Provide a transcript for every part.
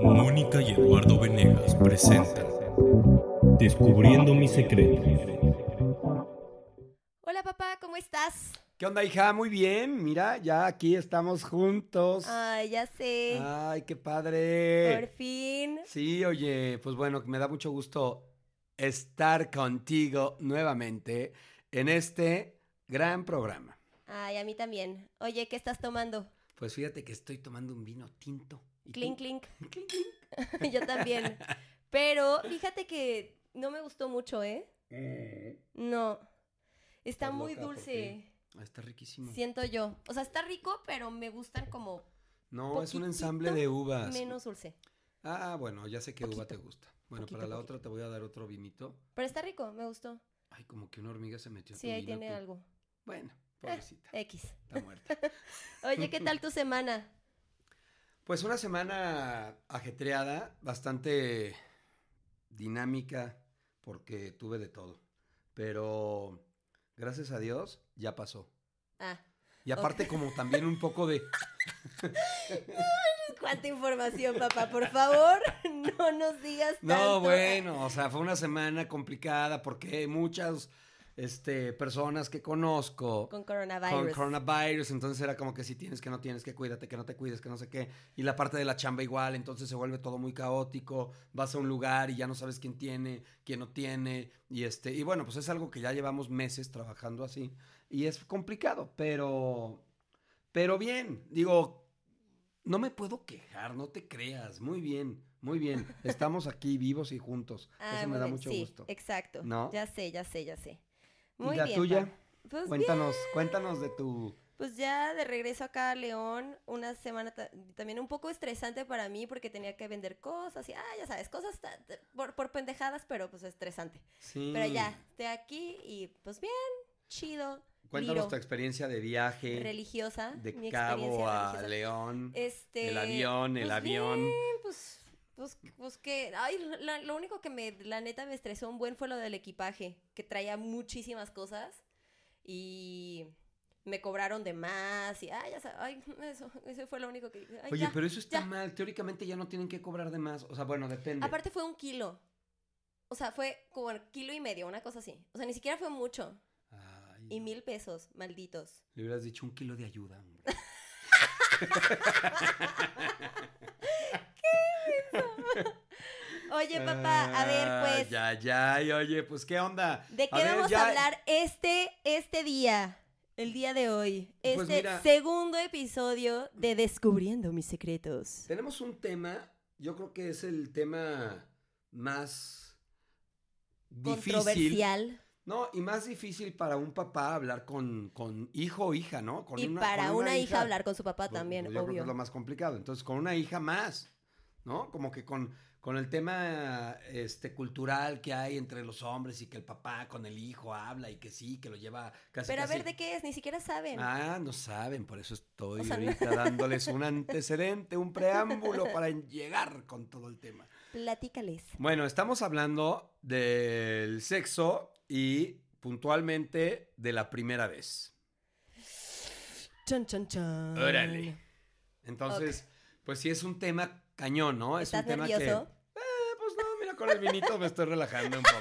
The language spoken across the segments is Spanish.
Mónica y Eduardo Venegas presentan Descubriendo mis secretos. Hola papá, ¿cómo estás? ¿Qué onda, hija? Muy bien. Mira, ya aquí estamos juntos. Ay, ya sé. Ay, qué padre. Por fin. Sí, oye, pues bueno, me da mucho gusto estar contigo nuevamente en este gran programa. Ay, a mí también. Oye, ¿qué estás tomando? Pues fíjate que estoy tomando un vino tinto. Clink, clink. Clink, clink. Yo también. Pero fíjate que no me gustó mucho, ¿eh? Eh, No. Está Estás muy loca, ¿por dulce. ah, está riquísimo. Siento yo. O sea, está rico, pero me gustan como No, es un ensamble de uvas. menos dulce. Ah, bueno, ya sé qué uva te gusta. Bueno, Poquito, para la poquito. otra te voy a dar otro vinito. Pero está rico, me gustó. Ay, como que una hormiga se metió en Sí, tu ahí vino, tiene tú. algo. Bueno, pobrecita, X. está muerta. Oye, ¿qué tal tu semana? Pues una semana ajetreada, bastante dinámica, porque tuve de todo. Pero gracias a Dios ya pasó. Ah, Y aparte como también un poco de... cuánta información, papá. Por favor, no nos digas tanto. No, bueno, o sea, fue una semana complicada porque muchas este, personas que conozco Con con coronavirus. coronavirus, entonces era como que si tienes que no tienes que cuídate, que no te cuides, que no sé qué. Y la parte de la chamba igual, entonces se vuelve todo muy caótico, vas a un lugar y ya no sabes quién tiene, quién no tiene, y este, y bueno, pues es algo que ya llevamos meses trabajando así, y es complicado, pero, pero bien, digo, no me puedo quejar, no te creas, muy bien, muy bien, estamos aquí vivos y juntos, Ah, eso me da bien, mucho sí, gusto. Exacto. ¿No? Ya sé, ya sé, ya sé. ¿Y Muy la bien. tuya? Pues Cuéntanos, cuéntanos de tu... pues ya de regreso acá a León, una semana ta- también un poco estresante para mí porque tenía que vender cosas y, ah, ya sabes, cosas por, por pendejadas, pero pues estresante. Sí. Pero ya, estoy aquí y pues bien, chido, Cuéntanos liro, tu experiencia de viaje. religiosa. de mi Cabo a religiosa. León. Este, el avión, el pues avión. bien, pues, pues, pues que, ay, la- lo único que me, la neta me estresó un buen fue lo del equipaje, que traía muchísimas cosas y me cobraron de más y, ay, ya sabes, ay, eso, eso fue lo único que, ay, Oye, ya. pero eso está ya. mal. Teóricamente ya no tienen que cobrar de más. O sea, bueno, depende. Aparte fue un kilo, o sea, fue como el kilo y medio, una cosa así, o sea, ni siquiera fue mucho, Ay, y no. mil pesos, malditos. Le hubieras dicho un kilo de ayuda, hombre. Oye, papá, a ver, pues, Ya, ya, y oye, pues, ¿qué onda? ¿De qué A vamos a hablar este, este día? El día de hoy. Este Pues mira- segundo episodio de Descubriendo mis secretos. Tenemos un tema, yo creo que es el tema más difícil. Controversial. No, y más difícil para un papá hablar con, con hijo o hija, ¿no? Con y una- para con una, hija, hablar con su papá también, yo creo que obvio. es lo más complicado. Entonces, con una hija más, ¿no? Como que con, con el tema este, cultural que hay entre los hombres y que el papá con el hijo habla y que sí, que lo lleva casi Pero a casi- ver de qué es, ni siquiera saben. Ah, no saben, por eso estoy O sea, no- ahorita dándoles un antecedente, un preámbulo para llegar con todo el tema. Platícales. Bueno, estamos hablando del sexo y puntualmente de la primera vez. Chan, chan, chan. Órale. Entonces, pues sí es un tema cañón, ¿no? Es ¿Estás un tema que... Eh, pues no, mira, con el vinito me estoy relajando un poco.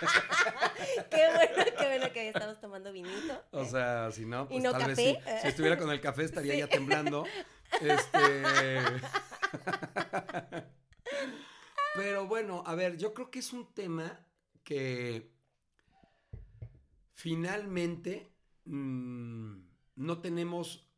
Qué bueno, qué bueno que estamos tomando vinito. O sea, si no, pues no tal vez café? sí. Si estuviera con el café estaría Sí. ya temblando. Este... Pero bueno, a ver, yo creo que es un tema que finalmente mm, no tenemos...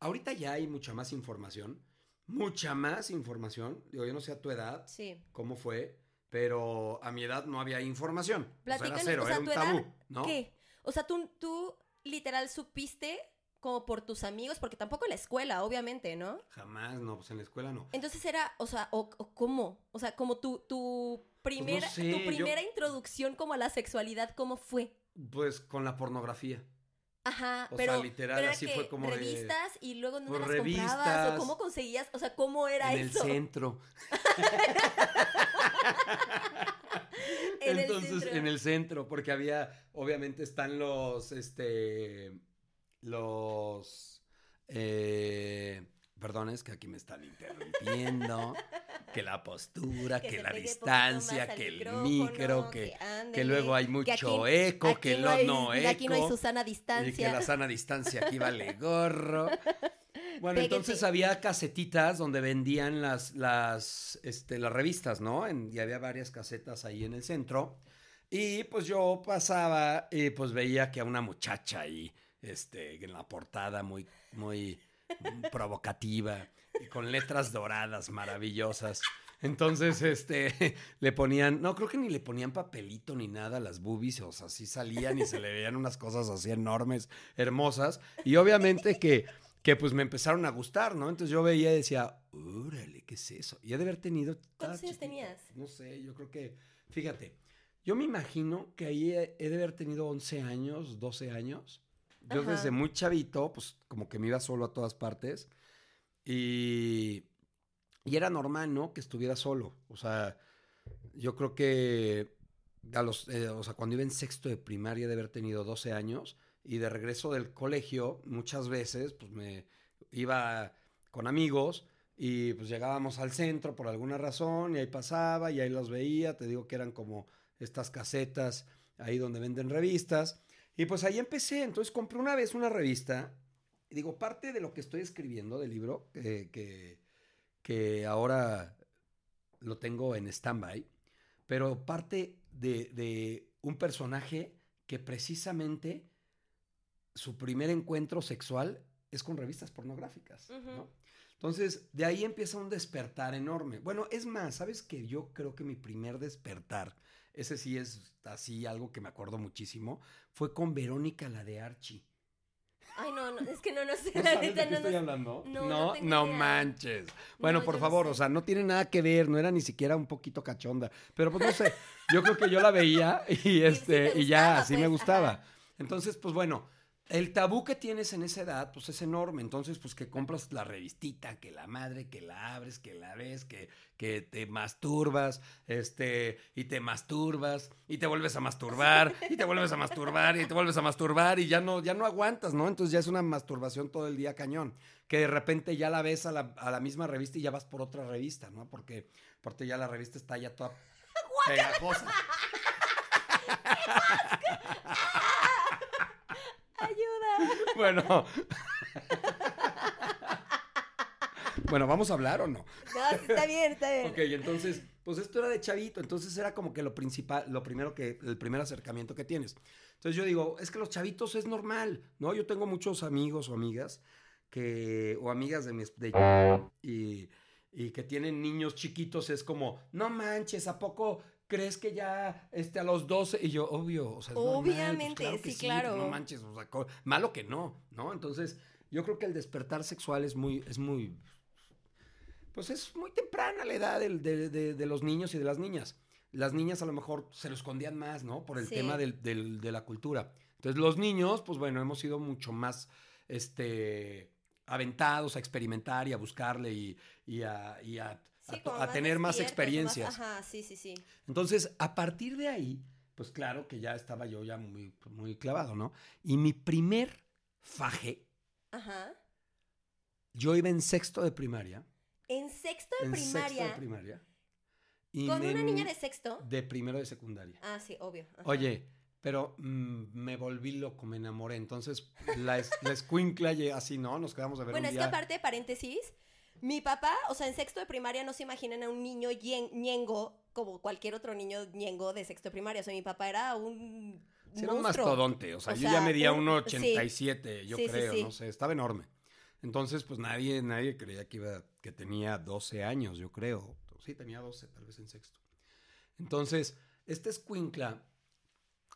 Ahorita ya hay mucha más información, mucha más información. Digo, yo no sé a tu edad Sí. cómo fue, pero a mi edad no había información. O sea, era Platícanos, cero, o sea, era un tu edad, tabú, ¿no? ¿Qué? O sea, tú, tú literal supiste como por tus amigos, porque tampoco en la escuela, obviamente, ¿no? Jamás, no, pues en la escuela no. Entonces era, o sea, o, o cómo, o sea, como tu, tu primera, sé, tu yo- primera introducción como a la sexualidad, ¿cómo fue? Pues con la pornografía. Ajá, O pero, sea, literal, pero así fue como de- revistas y luego no Pues, las comprabas revistas. o cómo conseguías, o sea, cómo era en el eso. centro. En el Entonces, centro. en el centro, porque había, obviamente están los, este, los, eh, perdón, es que aquí me están interrumpiendo, que la postura, que, la distancia, que el micro, que, que luego hay mucho aquí- eco, aquí que no hay- no eco. Aquí no hay Susana Y que distancia. la sana distancia aquí vale gorro. Bueno, entonces había casetitas donde vendían las, las, este, las revistas, ¿no? En- y había varias casetas ahí en el centro. Y pues yo pasaba y pues veía que a una muchacha ahí, este, en la portada muy, muy provocativa y con letras doradas maravillosas. Entonces, este, le ponían, no, creo que ni le ponían papelito ni nada a las boobies, o sea, sí salían y se le veían unas cosas así enormes, hermosas. Y obviamente que, que pues me empezaron a gustar, ¿no? Entonces yo veía y decía, órale, ¿qué es eso? Y he de haber tenido... ¿Cuántos años tenías? No sé, yo creo que, fíjate, yo me imagino que ahí he de haber tenido 11 años, 12 años. Yo Ajá. desde muy chavito, pues como que me iba solo a todas partes. Y, y era normal, ¿no? Que estuviera solo. O sea, yo creo que a los, eh, o sea, cuando iba en sexto de primaria de haber tenido 12 años y de regreso del colegio, muchas veces, pues me iba con amigos y pues llegábamos al centro por alguna razón y ahí pasaba y ahí los veía. Te digo que eran como estas casetas ahí donde venden revistas. Y pues ahí empecé. Entonces compré una vez una revista. Y digo, parte de lo que estoy escribiendo del libro, eh, que, que ahora lo tengo en stand-by, pero parte de, de un personaje que precisamente su primer encuentro sexual es con revistas pornográficas. Entonces, de ahí empieza un despertar enorme. Bueno, es más, ¿sabes que Yo creo que mi primer despertar, ese sí es así algo que me acuerdo muchísimo, fue con Verónica, la de Archie. Ay, no, no, es que no, no sé, ¿No la sabes neta, de qué no, estoy no- hablando? no, no manches. Bueno, No, por favor, sé. o sea, no tiene nada que ver, no era ni siquiera un poquito cachonda, pero pues no sé, yo creo que yo la veía y este te y ya gustaba, así me pues, gustaba. ajá. Entonces, pues bueno, el tabú que tienes en esa edad, pues es enorme. Entonces, pues que compras la revistita, que la madre, que la abres, que la ves, que, que te masturbas, este, y te masturbas, y te vuelves a masturbar, y te vuelves a masturbar, y te vuelves a masturbar, y ya no, ya no aguantas, ¿no? Entonces ya es una masturbación todo el día cañón. Que de repente ya la ves a la, a la misma revista y ya vas por otra revista, ¿no? Porque, porque ya la revista está ya toda pegajosa. Bueno. bueno, ¿vamos a hablar o no? No, está bien, está bien. Ok, entonces, pues esto era de chavito, entonces era como que lo principal, lo primero que, el primer acercamiento que tienes. Entonces yo digo, es que los chavitos es normal, ¿no? Yo tengo muchos amigos o amigas que, o amigas de mi, de, y, y que tienen niños chiquitos, es como, no manches, ¿a poco crees que ya, este, a los 12? Y yo, obvio, o sea, es normal, pues Obviamente, sí, claro. No manches, o sea, malo que no, ¿no? Entonces, yo creo que el despertar sexual es muy, es muy, pues es muy temprana la edad de, de- de los niños y de las niñas. Las niñas a lo mejor se lo escondían más, ¿no? Por el Sí. tema del- del- de la cultura. Entonces los niños, pues bueno, hemos sido mucho más, este, aventados a experimentar y a buscarle y, y a, y a- Sí, a- tener más experiencias. Ajá, sí, sí, sí. Entonces, a partir de ahí, pues claro que ya estaba yo ya muy, muy clavado, ¿no? Y mi primer faje, Ajá. yo iba en sexto de primaria. En sexto de en sexto de primaria. primaria. y ¿Con me- una niña de sexto? de primero de secundaria. Ah, sí, obvio. ajá. Oye, pero mm, me volví loco, me enamoré. Entonces, la, es- la escuincla, así, ¿no? Nos quedamos a ver Bueno, un es día. que aparte, paréntesis, mi papá, o sea, en sexto de primaria no se imaginen a un niño ñengo como cualquier otro niño ñengo de sexto de primaria. O sea, mi papá era un Sí, era un mastodonte. O sea, O yo sea, ya medía un- 1,87, yo Sí, sí, creo, no sé, estaba enorme. Entonces, pues nadie, nadie creía que iba, que tenía 12 años, yo creo. Sí, tenía 12, tal vez en sexto. Entonces, este escuincla,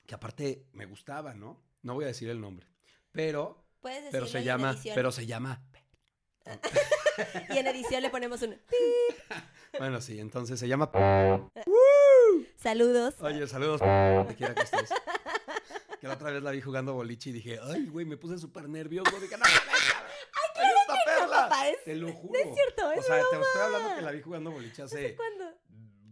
que aparte me gustaba, ¿no? No voy a decir el nombre, pero, Puedes pero se llama, pero se llama, Y en edición le ponemos un... bueno, sí, entonces se llama Saludos. Oye, saludos, donde quiera que estés. Que la otra vez la vi jugando boliche y dije, ay, güey, me puse súper nervioso. Dije, no, ¡Ay, esta perla! papá, es- Te lo juro. no es cierto, es O sea, te estoy hablando que la vi jugando boliche hace ¿Cuándo?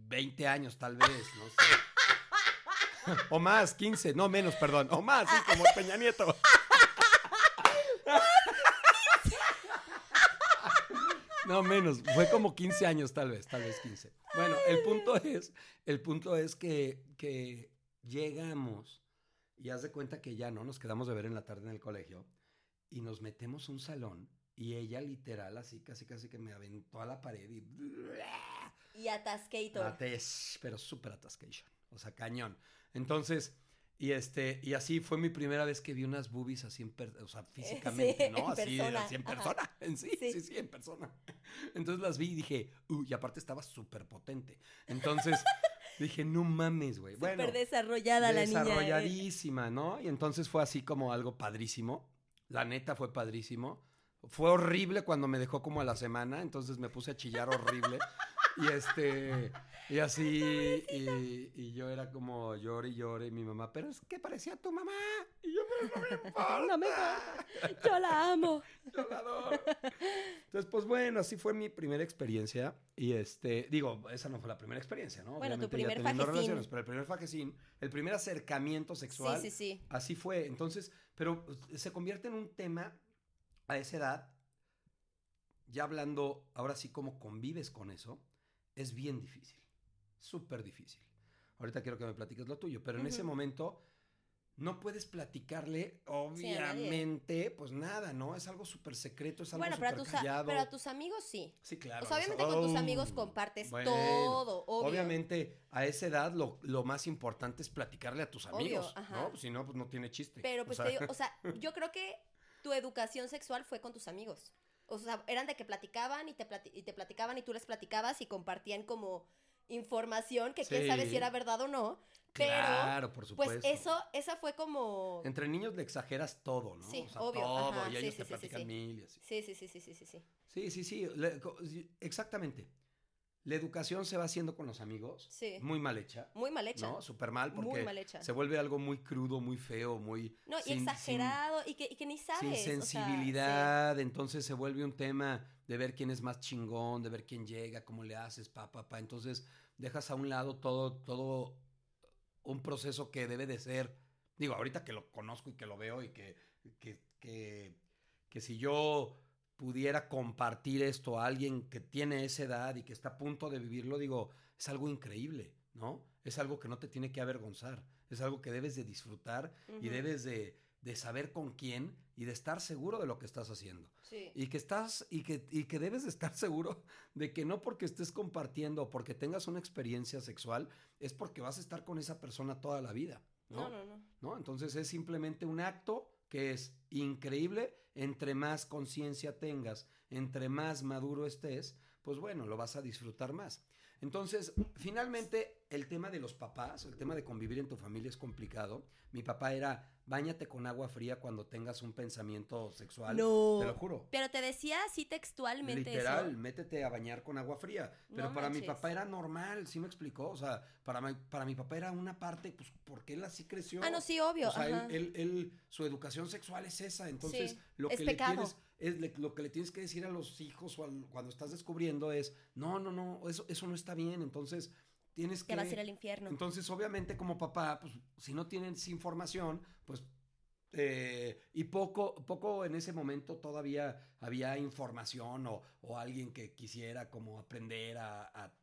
20 años, tal vez, no sé. O más, 15, no menos, perdón. O más, sí, como Peña Nieto. No, menos. Fue como 15 años, tal vez, tal vez 15. Bueno, el punto es, el punto es que, que llegamos y haz de cuenta que ya no nos quedamos de ver en la tarde en el colegio y nos metemos a un salón y ella literal así casi casi que me aventó a la pared y Y atascator. Ates, pero súper atascation, o sea, cañón. Entonces, y este, y así fue mi primera vez que vi unas boobies así en per- o sea, físicamente, Sí, ¿no? en Así, persona, así en ajá. persona, en sí, Sí. sí, sí, en persona. Entonces las vi y dije, uy, y aparte estaba súper potente. Entonces dije, no mames, güey. Bueno, Súper desarrollada la niña. ¿eh? desarrolladísima, ¿no? Y entonces fue así como algo padrísimo. La neta fue padrísimo. Fue horrible cuando me dejó como a la semana, entonces me puse a chillar horrible. Y este, y así, y, y yo era como llore y llore, y mi mamá, pero es que parecía tu mamá. Y yo, pero no me importa. No me importa. Yo la amo. Yo la adoro. Entonces, pues bueno, así fue mi primera experiencia. Y este, digo, esa no fue la primera experiencia, ¿no? Bueno, tu Obviamente ya primer fajecín. relaciones, pero el primer fajecín, el primer acercamiento sexual. Sí, sí, sí. Así fue. Entonces, pero se convierte en un tema a esa edad, ya hablando, ahora sí, cómo convives con eso, es bien difícil. Súper difícil. Ahorita quiero que me platiques lo tuyo, pero en ese momento no puedes platicarle, Sí, obviamente, pues nada, ¿no? Es algo súper secreto, es algo Bueno, pero a, súper tus, a- callado. pero a tus amigos sí. Sí, claro. o sea, obviamente con tus amigos compartes Bueno, todo, obvio. Obviamente, a esa edad lo, lo más importante es platicarle a tus amigos. ¿no? Pues, si no, pues no tiene chiste. Pero O pues sea, te digo, o sea, yo creo que tu educación sexual fue con tus amigos. O sea, eran de que platicaban y te, plati- y te platicaban y tú les platicabas y compartían como información que quién sabe si era verdad o no. Pero, Claro, por pues supuesto. eso, esa fue como... Entre niños le exageras todo, ¿no? Sí, o sea, obvio, todo, ajá, y ellos sí, te sí, platican sí. mil y así. Sí, sí, sí, sí, sí, sí, sí. Sí, sí, le- exactamente. La educación se va haciendo con los amigos, Sí. muy mal hecha, Muy mal hecha. ¿no? Súper mal Muy porque mal hecha. se vuelve algo muy crudo, muy feo, muy... No, y sin- exagerado y, que, y que ni sabes. Sin o sea, sensibilidad, entonces se vuelve un tema de ver quién es más chingón, de ver quién llega, cómo le haces, pa, pa, pa. Entonces dejas a un lado todo, todo un proceso que debe de ser, digo, ahorita que lo conozco y que lo veo y que, que, que, que si yo pudiera compartir esto a alguien que tiene esa edad y que está a punto de vivirlo, digo, es algo increíble, ¿no? Es algo que no te tiene que avergonzar, es algo que debes de disfrutar y debes de, de saber con quién y de estar seguro de lo que estás haciendo. Sí. Y que estás, y que, y que debes de estar seguro de que no porque estés compartiendo o porque tengas una experiencia sexual, es porque vas a estar con esa persona toda la vida. No, ¿no? no, no. ¿no? Entonces es simplemente un acto que es increíble, entre más conciencia tengas, entre más maduro estés, pues bueno, lo vas a disfrutar más. Entonces, finalmente, el tema de los papás, el tema de convivir en tu familia es complicado. Mi papá era, báñate con agua fría cuando tengas un pensamiento sexual. No. Te lo juro. Pero te decía así textualmente Literal, eso. métete a bañar con agua fría. Pero No para mi papá era normal, ¿sí me explicó? O sea, para mi, para mi papá era una parte, pues, porque él así creció. Ah, no, sí, obvio. O sea, él, ajá. él- él- su educación sexual es esa. Entonces, Sí, lo es que pecado. le tienes, es le- lo que le tienes que decir a los hijos o al- cuando estás descubriendo es, no, no, no, eso, eso no está bien. Entonces, tienes Te que. vas a ir al infierno. Entonces, obviamente, como papá, pues, si no tienes información, pues. eh, y poco, poco en ese momento todavía había información o, o alguien que quisiera como aprender a, a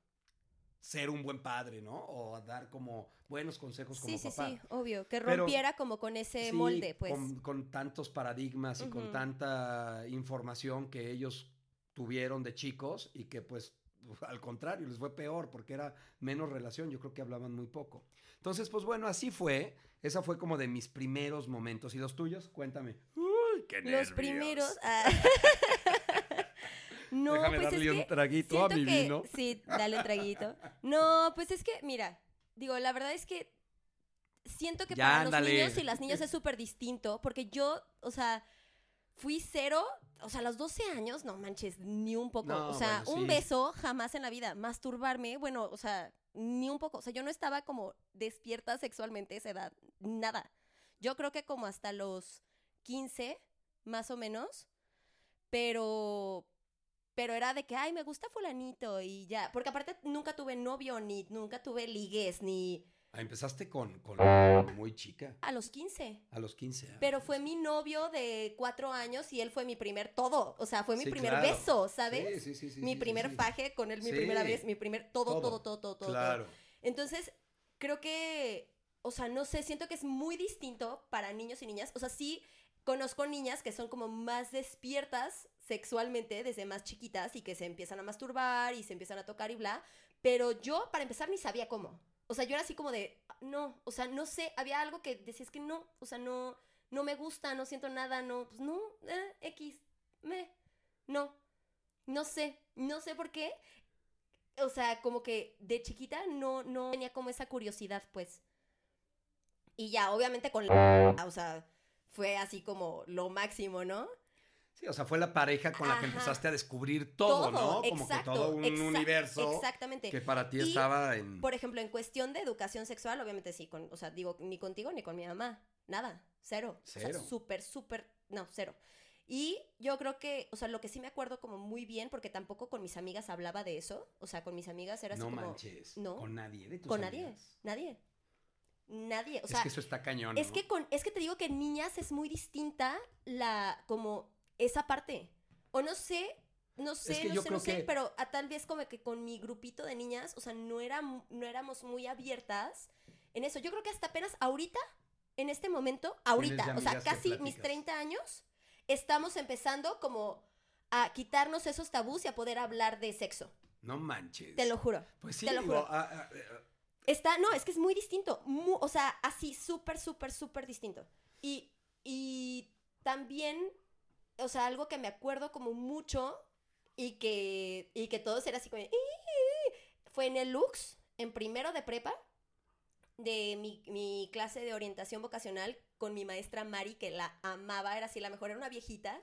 ser un buen padre, ¿no? O a dar como buenos consejos como sí, sí, papá. sí, obvio. Que Pero- rompiera como con ese Sí, molde, pues. Con, con tantos paradigmas y con tanta información que ellos tuvieron de chicos y que pues al contrario les fue peor porque era menos relación, yo creo que hablaban muy poco. Entonces, pues bueno, así fue. Esa fue como de mis primeros momentos. ¿Y los tuyos? Cuéntame. Uy, qué Los nervios. primeros. ah. no, Déjame pues darle es un que traguito a mi que- vino. Sí, dale un traguito. No, pues es que, mira, digo, la verdad es que siento que Ya, para ándale. los niños y las niñas es súper distinto, porque yo, o sea, fui cero, o sea, a los 12 años, no manches, ni un poco. No, o sea, bueno, un beso jamás en la vida. Masturbarme, bueno, o sea, ni un poco. O sea, yo no estaba como despierta sexualmente a esa edad, nada. Yo creo que como hasta los 15, más o menos, pero pero era de que, ay, me gusta fulanito y ya. Porque aparte nunca tuve novio, ni nunca tuve ligues, ni... Ah, Empezaste con, con muy chica, a los 15. a los 15 años. Pero fue mi novio de cuatro años y él fue mi primer todo. O sea, fue mi Sí, primer claro. beso, ¿sabes? Sí, sí, sí, sí, mi sí, primer sí. faje con él, mi primera vez, mi primer todo, Todo. todo, todo, todo, todo. Claro. Entonces, creo que, o sea, no sé, siento que es muy distinto para niños y niñas. O sea, sí conozco niñas que son como más despiertas sexualmente desde más chiquitas y que se empiezan a masturbar y se empiezan a tocar y bla. Pero yo, para empezar, ni sabía cómo. O sea, yo era así como de, no, o sea, no sé, había algo que decías que no, o sea, no, no me gusta, no siento nada, no, pues no, eh, X, me, no, no sé, no sé por qué. O sea, como que de chiquita no, no tenía como esa curiosidad, pues. Y ya, obviamente con la... O sea, fue así como lo máximo, ¿no? Sí, o sea, fue la pareja con la que empezaste a descubrir todo, ¿no? Como que todo un exact- universo Exactamente. que para ti Y, estaba en... Por ejemplo, en cuestión de educación sexual, obviamente sí, con, o sea, digo, ni contigo ni con mi mamá, nada, cero. O Cero. sea, súper, súper, no, cero. Y yo creo que, o sea, lo que sí me acuerdo como muy bien, porque tampoco con mis amigas hablaba de eso, o sea, con mis amigas era así No como... manches. no, Con nadie de tus Con nadie, amigas. nadie. Nadie, o es sea, que eso está cañón, es que con, es que te digo que en niñas es muy distinta la, como esa parte. O no sé, no sé, que no sé, no sé, que- pero a tal vez como que con mi grupito de niñas, o sea, no, era, no éramos muy abiertas en eso. Yo creo que hasta apenas ahorita, en este momento, ahorita, o sea, casi mis platicas. 30 años, estamos empezando como a quitarnos esos tabús y a poder hablar de sexo. No manches. Te lo juro. Pues sí, te lo digo, juro. ah, ah, ah, Está, no, es que es muy distinto. mu- o sea, así, súper, súper, súper distinto. Y, y también, o sea, algo que me acuerdo como mucho y que, y que todos era así como, fue en el Lux, en primero de prepa, de mi, mi clase de orientación vocacional con mi maestra Mari, que la amaba, era así la mejor, era una viejita.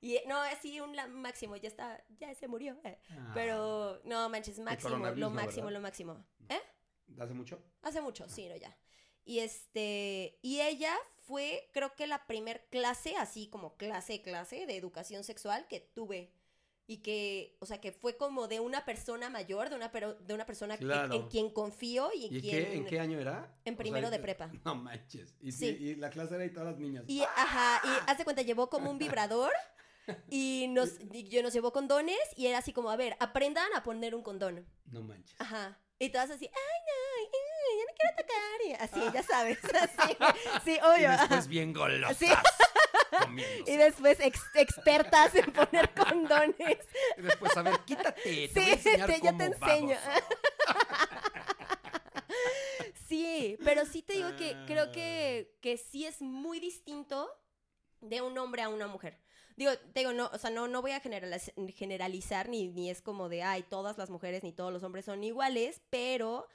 Y eh, no, así un máximo, ya está, ya se murió. eh. ah, Pero, no manches, máximo, lo máximo, ¿verdad? lo máximo. ¿Eh? ¿Hace mucho? Hace mucho, sí, no, ya. Y este, y ella fue, creo que la primer clase, así como clase, clase de educación sexual que tuve. Y que, o sea, que fue como de una persona mayor, de una, pero, de una persona que- en quien confío y, ¿Y en quien... qué, en qué año era? En O sea, primero de prepa. No manches. Y, Sí. y- y la clase era de todas las niñas. Y, ajá, y hace cuenta, llevó como un vibrador y nos, y yo nos llevó condones y era así como, a ver, aprendan a poner un condón. No manches. Ajá. Y todas así, ay, no, ay, ya me quiero tocar. Y así, ya sabes. Así. Sí, Y obvio. después ajá. bien golosas. Sí. comiéndose. Y después ex- expertas en poner condones. Y después, a ver, quítate. Te voy a Sí, enseñar te- yo cómo, te enseño. Sí, pero sí te digo que creo Ah. que, que sí es muy distinto de un hombre a una mujer. Digo, te digo, no, o sea, no, no voy a generaliz- generalizar, ni, ni es como de, ay, todas las mujeres ni todos los hombres son iguales, pero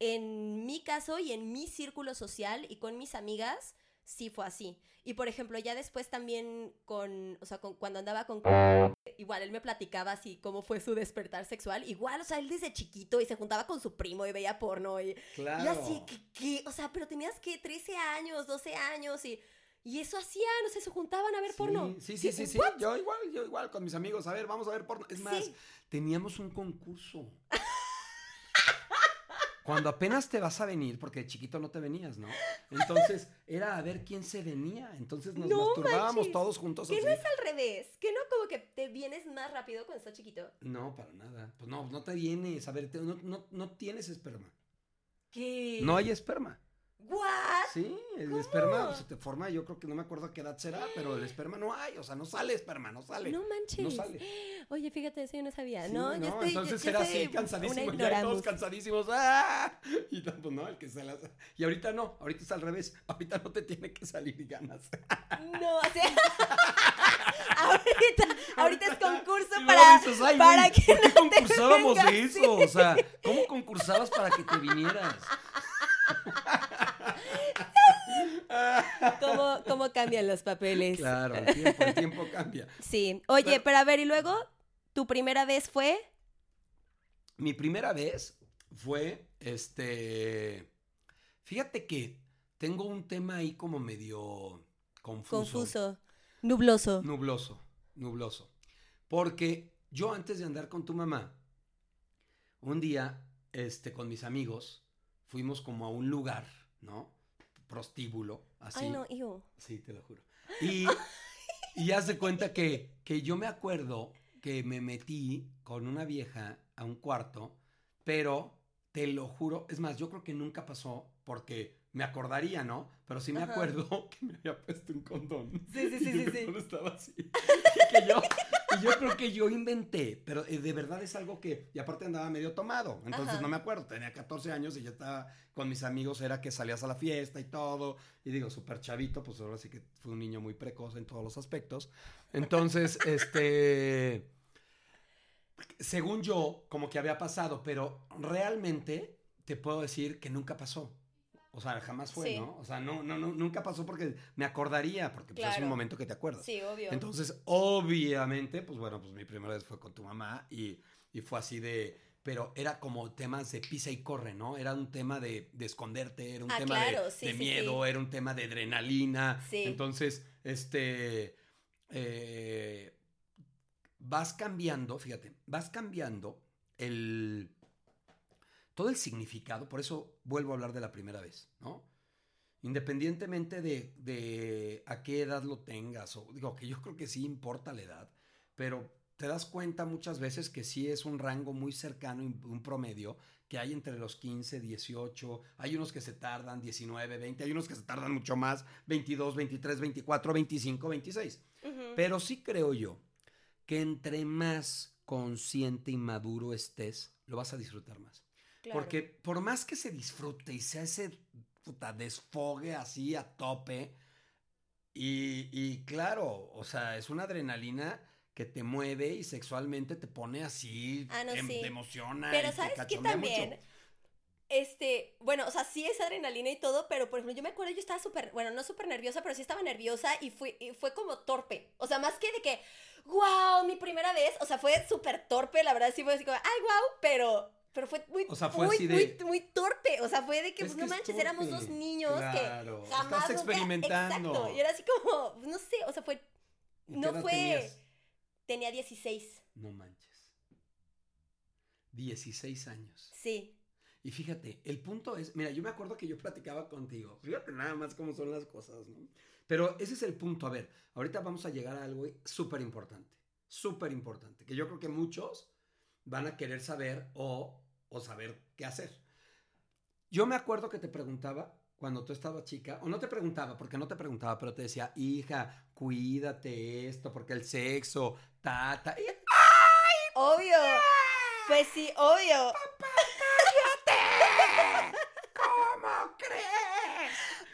en mi caso y en mi círculo social y con mis amigas, sí fue así. Y por ejemplo, ya después también con, o sea, con- cuando andaba con... Igual él me platicaba así cómo fue su despertar sexual. Igual, o sea, él desde chiquito y se juntaba con su primo y veía porno y, Claro. y así, que, o sea, pero tenías que 13 años, 12 años y, y eso hacían, o sea, se juntaban a ver porno. Sí, sí, sí, sí. Yo igual, yo igual con mis amigos. A ver, vamos a ver porno. Es más, Sí. teníamos un concurso. Cuando apenas te vas a venir, porque de chiquito no te venías, ¿no? Entonces, era a ver quién se venía. Entonces nos No masturbábamos manches. todos juntos Que así. no es al revés, que no como que te vienes más rápido cuando estás chiquito. No, para nada. Pues no, no te vienes. A ver, te- no, no, no tienes esperma. ¿Qué? No hay esperma. ¿What? Sí, el ¿Cómo? esperma se te forma, yo creo que no me acuerdo a qué edad será, pero el esperma no hay, o sea, no sale esperma, no sale. No manches. No sale. Oye, fíjate, eso yo no sabía. Sí, no, yo estoy, yo- entonces yo era soy así, cansadísimo, ya todos cansadísimos. ¡ah! Y tanto, no, el que se las. Y ahorita no, ahorita es al revés. Ahorita no te tiene que salir ganas. No, o sea, ahorita, ahorita es concurso para, dices, "Ay, para güey, que ¿por qué no te concursábamos de vengas?" eso? O sea, ¿cómo concursabas para que te vinieras? ¿Cómo, cómo cambian los papeles? Claro, el tiempo, el tiempo cambia. Sí. Oye, Pero- pero a ver, y luego, ¿tu primera vez fue? Mi primera vez fue, este, fíjate que tengo un tema ahí como medio confuso. Confuso, nubloso. Nubloso, nubloso. Porque yo antes de andar con tu mamá, un día, este, con mis amigos, fuimos como a un lugar, ¿no? Prostíbulo, así. Ay, no, hijo. Sí, te lo juro. Y, y ya se cuenta que, que yo me acuerdo que me metí con una vieja a un cuarto, pero te lo juro, es más, yo creo que nunca pasó porque me acordaría, ¿no? Pero sí me Ajá. acuerdo que me había puesto un condón. Sí, sí, sí, sí, el sí. estaba así. Que yo, y yo creo que yo inventé, pero eh, de verdad es algo que, y aparte andaba medio tomado, entonces Ajá. no me acuerdo, tenía 14 años y ya estaba con mis amigos, era que salías a la fiesta y todo, y digo, súper chavito, pues ahora sí que fue un niño muy precoz en todos los aspectos. Entonces, este, según yo, como que había pasado, pero realmente te puedo decir que nunca pasó. O sea, jamás fue, Sí. ¿no? O sea, no, no, no, nunca pasó porque me acordaría, porque pues, es Claro. un momento que te acuerdas. Sí, obvio. Entonces, obviamente, pues bueno, pues mi primera vez fue con tu mamá y, y fue así de, pero era como temas de pisa y corre, ¿no? Era un tema de, de esconderte, era un Ah, tema claro, de, sí, de sí, miedo, era un tema de adrenalina. Sí. Entonces, este, eh, vas cambiando, fíjate, vas cambiando el, todo el significado, por eso vuelvo a hablar de la primera vez, ¿no? Independientemente de, de a qué edad lo tengas, o digo que yo creo que sí importa la edad, pero te das cuenta muchas veces que sí es un rango muy cercano, un promedio, que hay entre los 15, 18, hay unos que se tardan 19, 20, hay unos que se tardan mucho más, 22, 23, 24, 25, 26. Ujú. Pero sí creo yo que entre más consciente y maduro estés, lo vas a disfrutar más. Claro. Porque por más que se disfrute y sea ese puta, desfogue así a tope, y, y claro, o sea, es una adrenalina que te mueve y sexualmente te pone así, Ah, no, te, sí. te emociona. Pero te ¿sabes qué cachondea también? mucho. Este, bueno, o sea, sí es adrenalina y todo, pero por ejemplo, yo me acuerdo, yo estaba súper, bueno, no súper nerviosa, pero sí estaba nerviosa y fue, y fue como torpe. O sea, más que de que, wow, mi primera vez, o sea, fue súper torpe, la verdad, sí fue así como, ay, wow, pero, pero fue muy, O sea, fue muy, así de- muy, muy torpe. O sea, fue de que, Es pues no es manches, éramos dos niños Claro, que jamás. estás nunca- experimentando. exacto. Y era así como, no sé, o sea, fue, ¿Y qué no fue- tenías? tenía 16. No manches. 16 años. Sí. Y fíjate, el punto es, mira, yo me acuerdo que yo platicaba contigo, fíjate nada más cómo son las cosas, ¿no? Pero ese es el punto, a ver, ahorita vamos a llegar a algo súper importante, súper importante, que yo creo que muchos van a querer saber o, o saber qué hacer. Yo me acuerdo que te preguntaba cuando tú estabas chica, o no te preguntaba, porque no te preguntaba, pero te decía, hija, cuídate esto, porque el sexo, ta, ta, y Obvio. Pues sí, obvio. ¿Cómo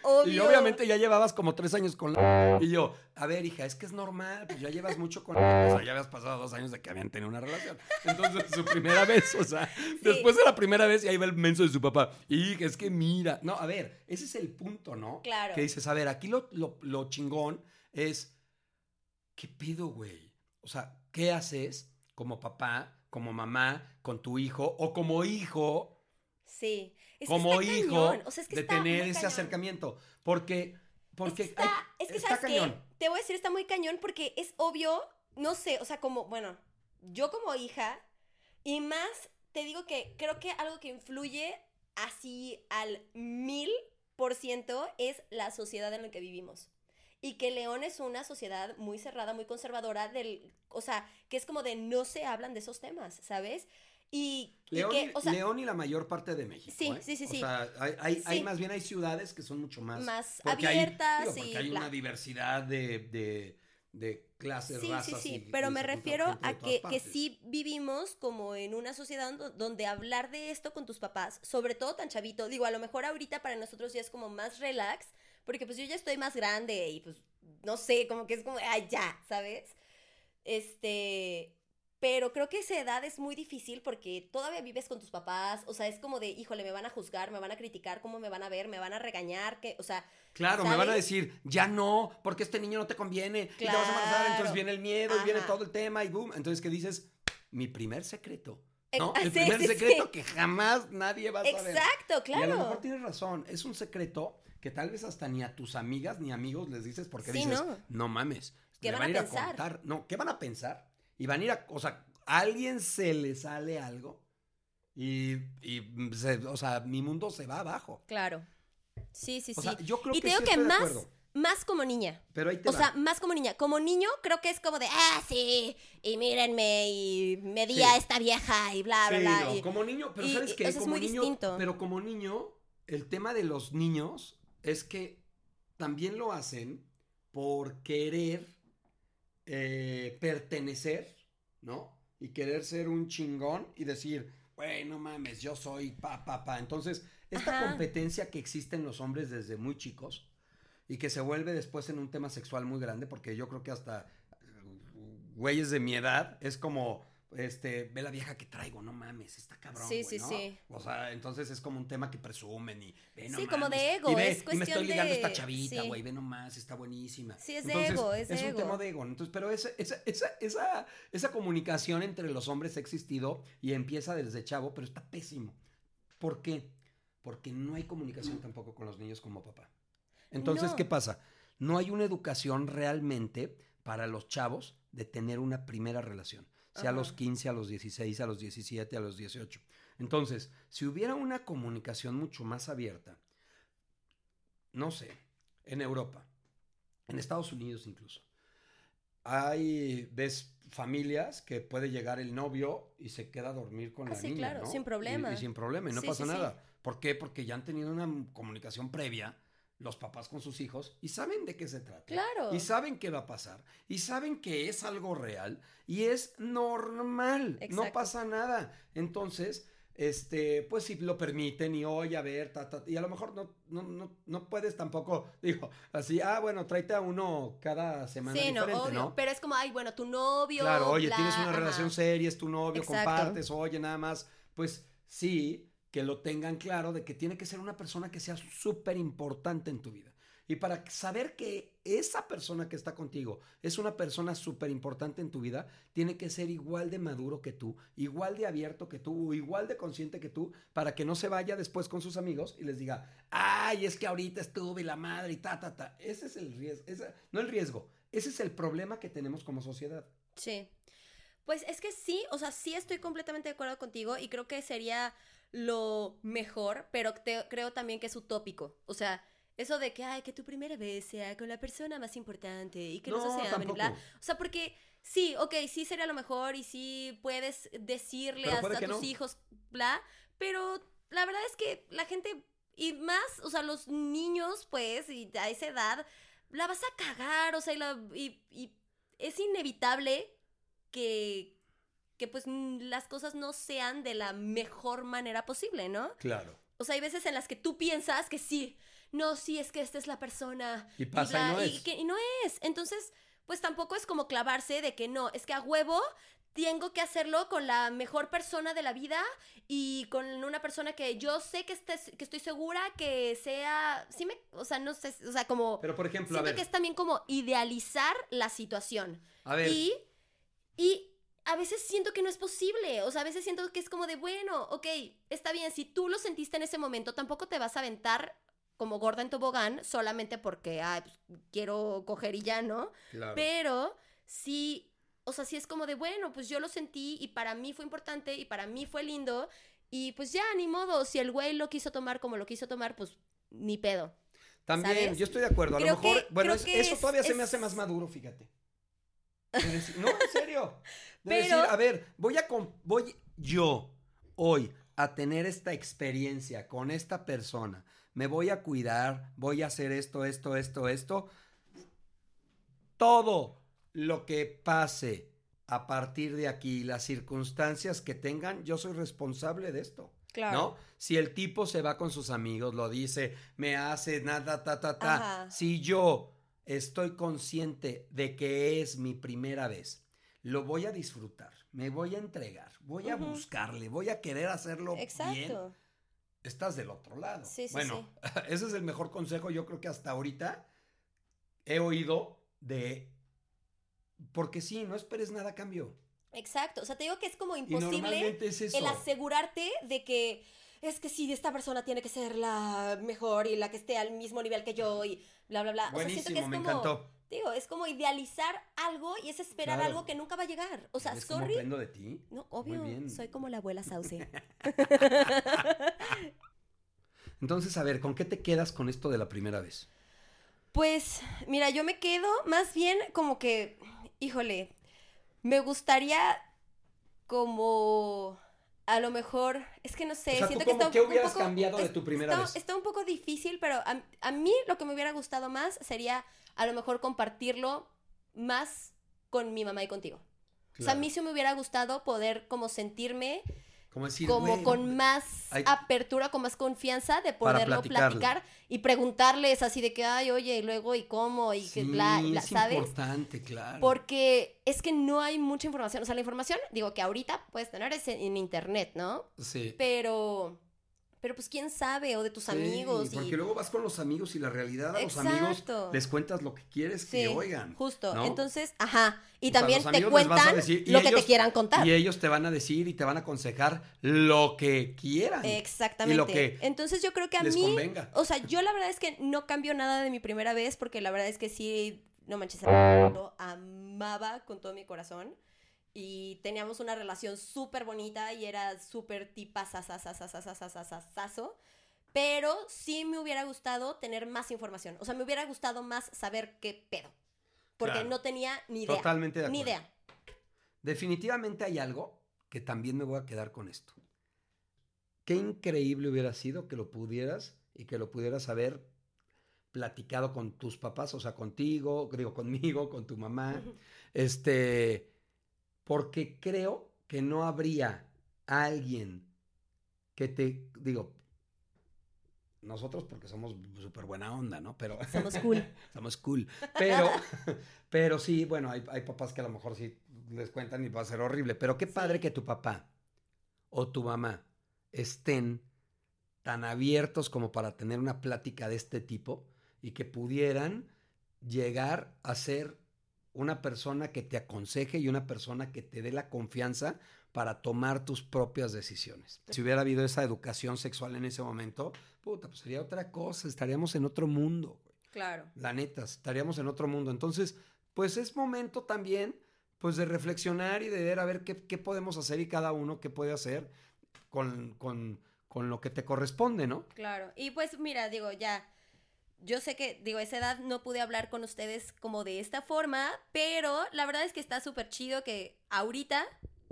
Obvio. Y obviamente ya llevabas como tres años con la... Y yo, a ver, hija, es que es normal, pues ya llevas mucho con la... O sea, ya habías pasado dos años de que habían tenido una relación. Entonces, su primera vez, o sea, después de la primera vez, y ahí va el menso de su papá. Hija, es que mira... No, a ver, ese es el punto, ¿no? Claro. Que dices, a ver, aquí lo, lo, lo chingón es... ¿Qué pido, güey? O sea, ¿qué haces como papá, como mamá, con tu hijo, o como hijo Sí. Es como hijo. O sea, es que de tener ese cañón. acercamiento. Porque, porque es que está, hay- es que está ¿sabes qué? cañón. Te voy a decir, está muy cañón porque es obvio, no sé, o sea, como, bueno, yo como hija, y más, te digo que creo que algo que influye así al mil por ciento es la sociedad en la que vivimos. Y que León es una sociedad muy cerrada, muy conservadora, del, o sea, que es como de no se hablan de esos temas, ¿sabes? Y, y León, que, y, o sea, León y la mayor parte de México. Sí, ¿eh? sí, sí, O sí. sea, hay, hay- hay Sí. más bien hay ciudades que son mucho más. Más porque hay- abiertas digo, porque y hay bla. una diversidad de, de, de clases, Sí, sí, razas. sí, y- pero y me refiero a que, que sí vivimos como en una sociedad do- donde hablar de esto con tus papás, sobre todo tan chavito, digo, a lo mejor ahorita para nosotros ya es como más relax, porque pues yo ya estoy más grande y pues no sé, como que es como, ay, ya, ¿sabes? Este, pero creo que esa edad es muy difícil porque todavía vives con tus papás, o sea, es como de, híjole, me van a juzgar, me van a criticar, cómo me van a ver, me van a regañar, que, o sea, Claro, me van a ¿sabes? decir, ya no, porque este niño no te conviene, y te vas a embarazar, Claro. entonces viene el miedo, y viene Ajá. todo el tema, y boom. Entonces, ¿qué dices? Mi primer secreto. Eh, ¿no? ah, El sí, primer sí, secreto sí. que jamás nadie va a saber. exacto, Y a lo claro. mejor tienes razón, es un secreto que tal vez hasta ni a tus amigas ni amigos les dices porque dices, no. no, mames, ¿Qué me van a ir a pensar? contar. No, ¿qué van a pensar? Y van a ir a, o sea, a alguien se le sale algo y, y se- o sea, mi mundo se va abajo. Claro. Sí, sí, O sí. sea, yo creo y que te digo sí que más, más como niña. Pero ahí te O va. sea, más como niña. Como niño, creo que es como de, ah, sí, y mírenme, y me di Sí. a esta vieja, y bla, bla, Sí, bla. no, y- como niño, pero y- ¿sabes qué? o sea, es como muy niño, distinto. pero como niño, el tema de los niños es que también lo hacen por querer eh, pertenecer, ¿no? Y querer ser un chingón y decir, güey, no mames, yo soy pa, pa, pa. Entonces, esta Ajá. competencia que existe en los hombres desde muy chicos y que se vuelve después en un tema sexual muy grande, porque yo creo que hasta eh, güeyes de mi edad es como, este, ve la vieja que traigo, no mames, está cabrón, Sí, güey, sí, ¿no? sí. O sea, entonces es como un tema que presumen y ve, no Sí, como de mames, ego, y ve, es y me estoy cuestión ligando a esta chavita, sí. güey, ve nomás, está buenísima. Sí, es de ego, es de un ego. tema de ego. Entonces, pero esa, esa, esa, esa, esa comunicación entre los hombres ha existido y empieza desde chavo, pero está pésimo. ¿Por qué? Porque no hay comunicación tampoco con los niños como papá. Entonces, No. ¿qué pasa? No hay una educación realmente para los chavos de tener una primera relación, sea a los Ajá. 15, a los 16, a los 17, a los 18. Entonces, si hubiera una comunicación mucho más abierta, no sé, en Europa, en Estados Unidos incluso, hay, ves familias que puede llegar el novio y se queda a dormir con Ah, la sí, niña, claro, ¿no? sin problema. Y, sin problema, y no Sí, pasa sí. nada. ¿Por qué? Porque ya han tenido una comunicación previa los papás con sus hijos y saben de qué se trata. Claro. Y saben qué va a pasar. Y saben que es algo real y es normal. No pasa nada. Entonces, este, pues si lo permiten y oye, a ver, ta, ta, y a lo mejor no, no, no, no puedes tampoco, digo, así, ah, bueno, tráete a uno cada semana Sí, no, diferente, obvio. ¿no? Pero es como, ay, bueno, tu novio. Claro, oye, bla, tienes una ajá. relación seria, es tu novio, Exacto. compartes, oye, nada más. Pues sí, que lo tengan claro de que tiene que ser una persona que sea súper importante en tu vida. Y para saber que esa persona que está contigo es una persona súper importante en tu vida, tiene que ser igual de maduro que tú, igual de abierto que tú, igual de consciente que tú, para que no se vaya después con sus amigos y les diga, ay, es que ahorita estuve la madre y ta, ta, ta. Ese es el riesgo, no el riesgo, ese es el problema que tenemos como sociedad. Sí. Pues es que sí, o sea, sí estoy completamente de acuerdo contigo y creo que sería lo mejor, pero te- creo también que es utópico. O sea, eso de que, ay, que tu primera vez sea con la persona más importante y que No, dos se amen bla. O sea, porque sí, ok, sí sería lo mejor y sí puedes decirle a que tus no. hijos, bla, pero la verdad es que la gente, y más, o sea, los niños, pues, y a esa edad, la vas a cagar, o sea, y, la- y- y es inevitable que, que pues mm, las cosas no sean de la mejor manera posible, ¿no? Claro. O sea, hay veces en las que tú piensas que sí, no, sí, es que esta es la persona. Y pasa y no es. que- y no es. Entonces, pues tampoco es como clavarse de que no, es que a huevo tengo que hacerlo con la mejor persona de la vida y con una persona que yo sé que, estés, que estoy segura que sea, sí me, o sea, no sé, o sea, como... Pero por ejemplo, a Siento ver, que es también como idealizar la situación. a ver, Y, y a veces siento que no es posible. O sea, a veces siento que es como de, bueno, ok, está bien, si tú lo sentiste en ese momento, tampoco te vas a aventar como gorda en tobogán solamente porque, ay, pues, quiero coger y ya, ¿no? claro. Pero sí, o sea, sí es como de, bueno, pues yo lo sentí y para mí fue importante y para mí fue lindo. Y pues ya, ni modo, si el güey lo quiso tomar como lo quiso tomar, pues ni pedo. También, ¿sabes? yo estoy de acuerdo. A Creo lo mejor, que- bueno, es- eso es- todavía se me hace más maduro, fíjate. Decir- no, en serio. De Pero- decir, a ver, voy a voy yo hoy a tener esta experiencia con esta persona. Me voy a cuidar, voy a hacer esto, esto, esto, esto. Todo lo que pase a partir de aquí, las circunstancias que tengan, yo soy responsable de esto. ¿No? Si el tipo se va con sus amigos, lo dice, me hace nada, ta, ta, ta. Ajá. Si yo estoy consciente de que es mi primera vez, lo voy a disfrutar, me voy a entregar, voy a buscarle, voy a querer hacerlo bien. Exacto. Estás del otro lado. Sí, sí, bueno, ese es el mejor consejo, yo creo que hasta ahorita he oído de... Porque sí, no esperes nada a cambio. Exacto. O sea, te digo que es como imposible es el asegurarte de que es que sí, esta persona tiene que ser la mejor y la que esté al mismo nivel que yo y bla, bla, bla. O sea, siento que es me como, encantó. digo, es como idealizar algo y es esperar Claro. algo que nunca va a llegar. O sea, ¿Ves cómo sorry. aprendo de ti? No, Muy obvio, bien. soy como la abuela Sauce. Entonces, a ver, ¿con qué te quedas con esto de la primera vez? Pues, mira, yo me quedo más bien como que, híjole, me gustaría como a lo mejor, es que no sé, O sea, ¿tú siento que está un- qué un hubieras poco- cambiado de tu primera está, vez? Está un poco difícil, pero a, a mí lo que me hubiera gustado más sería a lo mejor compartirlo más con mi mamá y contigo. O sea, a mí sí me hubiera gustado poder como sentirme Como decir, como con más hay- apertura, con más confianza de poderlo platicar y preguntarles así de que, ay, oye, y luego, ¿y cómo? Y que Sí, bla, y bla, es ¿sabes? importante, claro. Porque es que no hay mucha información. O sea, la información, digo que ahorita puedes tener es en, en internet, ¿no? Sí. Pero, pero pues quién sabe, o de tus Sí, amigos. Porque y... luego vas con los amigos y la realidad a los amigos les cuentas lo que quieres Sí, que oigan. justo. ¿no? Entonces, ajá. Y O también te cuentan decir, lo que te quieran contar. Y ellos te van a decir y te van a aconsejar lo que quieran. Exactamente. Y lo que Entonces yo creo que a les mí, convenga. o sea, yo la verdad es que no cambio nada de mi primera vez porque la verdad es que sí, no manches, lo amaba con todo mi corazón y teníamos una relación súper bonita y era súper tipa pero sí me hubiera gustado tener más información, o sea, me hubiera gustado más saber qué pedo, porque no tenía ni idea. Totalmente de Ni acuerdo. idea. Definitivamente hay algo que también me voy a quedar con esto. Qué increíble hubiera sido que lo pudieras y que lo pudieras haber platicado con tus papás, o sea, contigo, digo, conmigo, con tu mamá. Este, porque creo que no habría alguien que te, digo, nosotros porque somos súper buena onda, ¿no? Pero Somos cool. somos cool. Pero, pero sí, bueno, hay, hay papás que a lo mejor sí les cuentan y va a ser horrible. Pero qué padre que tu papá o tu mamá estén tan abiertos como para tener una plática de este tipo y que pudieran llegar a ser una persona que te aconseje y una persona que te dé la confianza para tomar tus propias decisiones. Si hubiera habido esa educación sexual en ese momento, puta, pues sería otra cosa, estaríamos en otro mundo. güey. Claro. La neta, estaríamos en otro mundo. Entonces, pues es momento también, pues de reflexionar y de ver a ver qué, qué podemos hacer y cada uno qué puede hacer con, con, con lo que te corresponde, ¿no? Claro. Y pues mira, digo, ya. Yo sé que, digo, a esa edad no pude hablar con ustedes como de esta forma, pero la verdad es que está súper chido que ahorita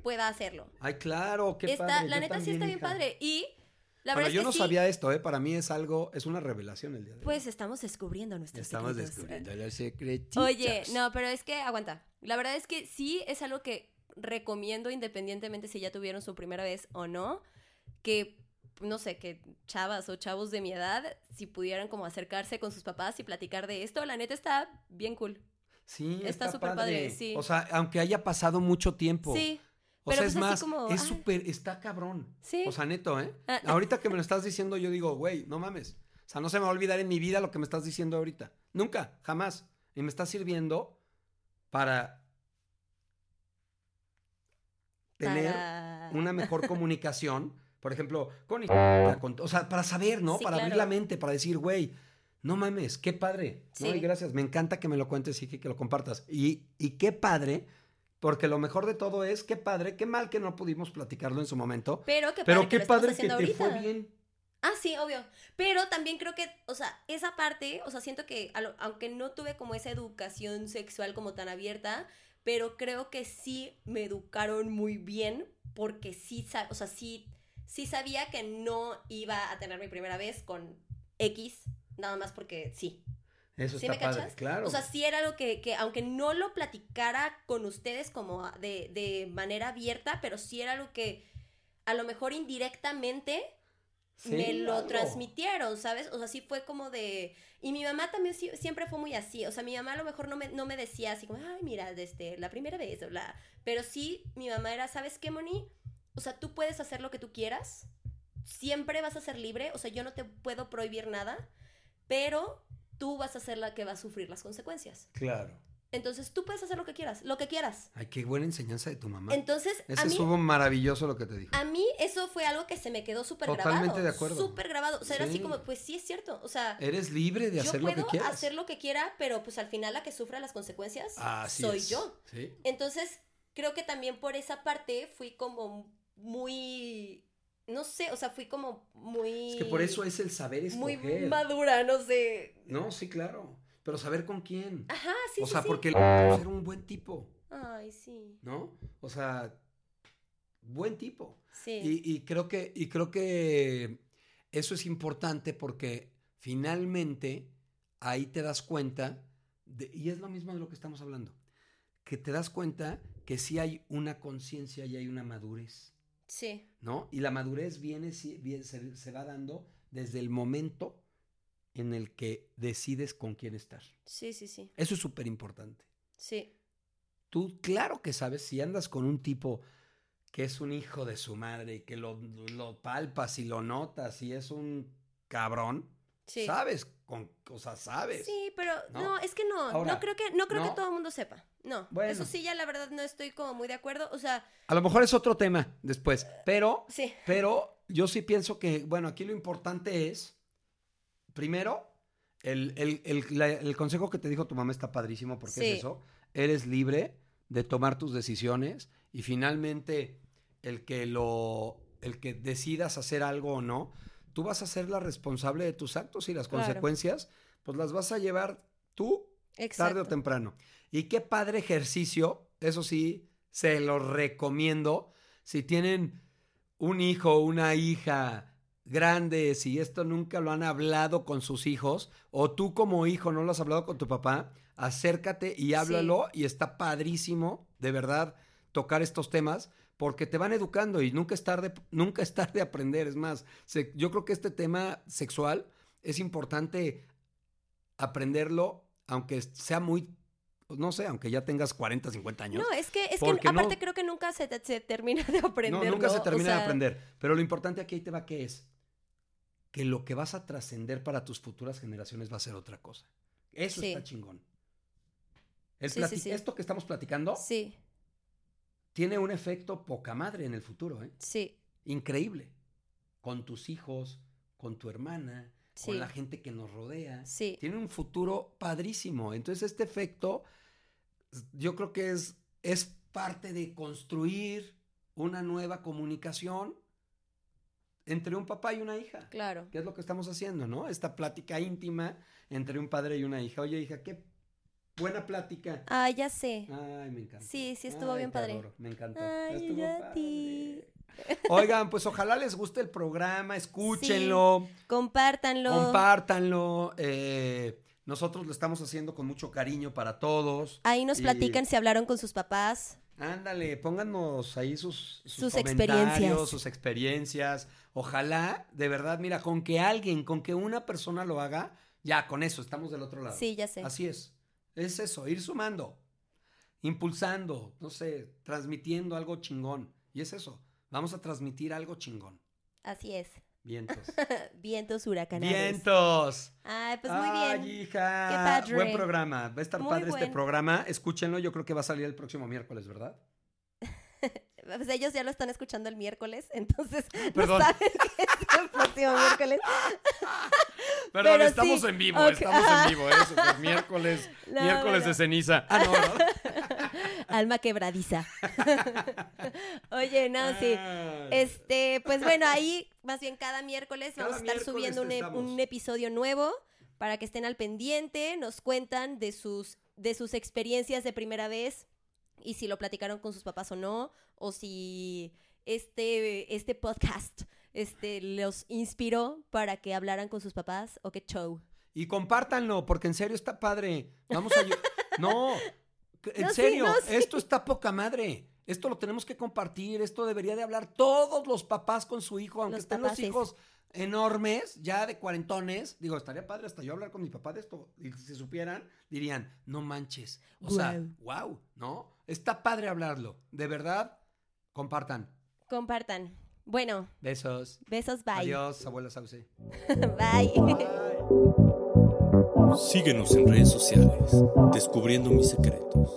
pueda hacerlo. Ay, claro, qué está, padre. la yo neta sí está bien hija. padre. Y la verdad yo es que no sí, sabía esto, ¿eh? Para mí es algo, es una revelación el día de hoy. Pues estamos descubriendo nuestros Estamos secretos. descubriendo los secretitos. Oye, no, pero es que aguanta. La verdad es que sí es algo que recomiendo independientemente si ya tuvieron su primera vez o no, que no sé, que chavas o chavos de mi edad, si pudieran como acercarse con sus papás y platicar de esto, la neta está bien cool. Sí, está súper padre. padre, sí. O sea, aunque haya pasado mucho tiempo. Sí, O pero sea, pues es más, como, es ay. súper, está cabrón. sí. O sea, neto, ¿eh? Ah. Ahorita que me lo estás diciendo, yo digo, güey, no mames. O sea, no se me va a olvidar en mi vida lo que me estás diciendo ahorita. Nunca, jamás. Y me está sirviendo para tener para- una mejor comunicación. Por ejemplo, con, con- O sea, para saber, ¿no? Sí, para abrir la mente, para decir, güey, no mames, qué padre. ¿no? Sí. Y gracias, me encanta que me lo cuentes y que, que lo compartas. Y, y qué padre, porque lo mejor de todo es, qué padre, qué mal que no pudimos platicarlo en su momento. Pero qué Pero padre qué que lo estamos padre que te haciendo fue ahorita. bien. Ah, sí, obvio. Pero también creo que, o sea, esa parte, o sea, siento que, lo- aunque no tuve como esa educación sexual como tan abierta, pero creo que sí me educaron muy bien, porque sí, o sea, sí, sí sabía que no iba a tener mi primera vez con X, nada más porque sí. Eso ¿Sí está me padre, cachas? claro. O sea, sí era algo que, que aunque no lo platicara con ustedes como de, de manera abierta, pero sí era algo que a lo mejor indirectamente Sí, me lo transmitieron, ¿sabes? O sea, sí fue como de... Y mi mamá también sí- siempre fue muy así. O sea, mi mamá a lo mejor no me, no me decía así como, ay, mira, este, la primera vez o la... Pero sí, mi mamá era, ¿sabes qué, Moni? O sea, tú puedes hacer lo que tú quieras. Siempre vas a ser libre. O sea, yo no te puedo prohibir nada. Pero tú vas a ser la que va a sufrir las consecuencias. Claro. Entonces tú puedes hacer lo que quieras, lo que quieras. Ay, qué buena enseñanza de tu mamá. Entonces, Ese estuvo maravilloso lo que te dijo. a mí eso fue algo que se me quedó súper grabado. Totalmente de acuerdo. Súper grabado. O sea, era así Sí. como, pues sí es cierto. O sea, Eres libre de yo hacer lo puedo que quieras. hacer lo que quiera, pero pues al final la que sufra las consecuencias Así soy es. yo. Sí. Entonces, creo que también por esa parte fui como muy, no sé, o sea, fui como muy... Es que por eso es el saber Muy escoger. madura, no sé. No, sí, claro. Pero saber con quién. Ajá, sí, o sí, sea, sí. porque el era un buen tipo, Ay, sí. ¿no? O sea, buen tipo. Sí. Y, y creo que, y creo que eso es importante porque finalmente ahí te das cuenta, de- y es lo mismo de lo que estamos hablando, que te das cuenta que sí hay una conciencia y hay una madurez, Sí. ¿no? Y la madurez viene, se, se va dando desde el momento en el que decides con quién estar. Sí, sí, sí. Eso es súper importante. Sí. Tú, claro que sabes, si andas con un tipo que es un hijo de su madre y que lo, lo palpas y lo notas y es un cabrón, Sí. sabes, con, o sea, sabes. Sí, pero ¿No? ¿no? es que no, Ahora, no creo que no creo no. que todo el mundo sepa. No, Bueno. eso sí ya la verdad no estoy como muy de acuerdo, o sea, A lo mejor es otro tema después, pero, sí. pero yo sí pienso que, bueno, aquí lo importante es, primero, el, el- el- la- el consejo que te dijo tu mamá está padrísimo porque Sí. es eso, eres libre de tomar tus decisiones y finalmente el que lo, el que decidas hacer algo o no, tú vas a ser la responsable de tus actos y las Claro. consecuencias, pues las vas a llevar tú tarde o temprano. Y qué padre ejercicio, eso sí, se lo recomiendo. Si tienen un hijo o una hija grande, si esto nunca lo han hablado con sus hijos, o tú como hijo no lo has hablado con tu papá, acércate y háblalo y está padrísimo, de verdad, tocar estos temas. Porque te van educando y nunca es tarde, nunca es tarde aprender. Es más, se- yo creo que este tema sexual es importante aprenderlo, aunque sea muy, no sé, aunque ya tengas 40, 50 años. No, es que es que no- aparte creo que nunca se, te- se termina de aprender. No, nunca se termina de aprender. Pero lo importante aquí ahí te va que es que lo que vas a trascender para tus futuras generaciones va a ser otra cosa. Eso Sí. está chingón. El Sí, sí, plati- sí. Esto que estamos platicando Sí, tiene un efecto poca madre en el futuro, ¿eh? sí, Increíble. Con tus hijos, con tu hermana, sí. con la gente que nos rodea. Sí. Tiene un futuro padrísimo. Entonces, este efecto, yo creo que es, es parte de construir una nueva comunicación entre un papá y una hija. Claro. Que es lo que estamos haciendo, ¿no? Esta plática íntima entre un padre y una hija. Oye, hija, qué buena plática. Ah, ya sé. Ay, me encanta. Sí, sí estuvo Ay, bien padre. adoro, Me encantó. Ay, Estuvo yo a padre. ti. Oigan, pues ojalá les guste el programa, escúchenlo. Compártanlo. Compártanlo. eh, nosotros lo estamos haciendo con mucho cariño para todos. Ahí nos Y- platican si hablaron con sus papás. Ándale, pónganos ahí sus, sus, Sus comentarios, experiencias. sus experiencias. Ojalá, de verdad, mira, con que alguien, con que una persona lo haga, ya con eso, estamos del otro lado. Sí, ya sé. Así es. Es eso, ir sumando, impulsando, no sé, transmitiendo algo chingón. Y es eso, vamos a transmitir algo chingón. Así es. Vientos. Vientos huracanados. Vientos. Ay, pues muy Ay, bien. hija. Qué padre. Buen programa. Va a estar Muy padre este programa. Escúchenlo. Yo creo que va a salir el próximo miércoles, ¿verdad? Pues ellos ya lo están escuchando el miércoles, entonces Perdón. no saben que es el próximo miércoles. Perdón, Pero estamos sí, en vivo. Estamos en vivo. ¿eh? Miércoles. No, miércoles bueno. de ceniza. Ah, no, ¿verdad? Alma quebradiza. Oye, no, sí. Ay. Este, pues bueno, ahí más bien cada miércoles Cada vamos a estar miércoles subiendo un, e- un episodio nuevo para que estén al pendiente, nos cuentan de sus, de sus experiencias de primera vez y si lo platicaron con sus papás o no, o si este, este podcast este, los inspiró para que hablaran con sus papás o qué show. Y compártanlo, porque en serio está padre. Vamos a. no, en No, sí, serio, no, sí. esto está poca madre. Esto lo tenemos que compartir. Esto debería de hablar todos los papás con su hijo, aunque Los estén los hijos enormes, ya de cuarentones. Digo, estaría padre hasta yo hablar con mi papá de esto. Y si supieran, dirían, no manches. O sea, wow, ¿no? Está padre hablarlo. De verdad, compartan. Compartan. Bueno. Besos. Besos, bye. Adiós, abuelo Sauce. bye. bye. Síguenos en redes sociales, descubriendo mis secretos.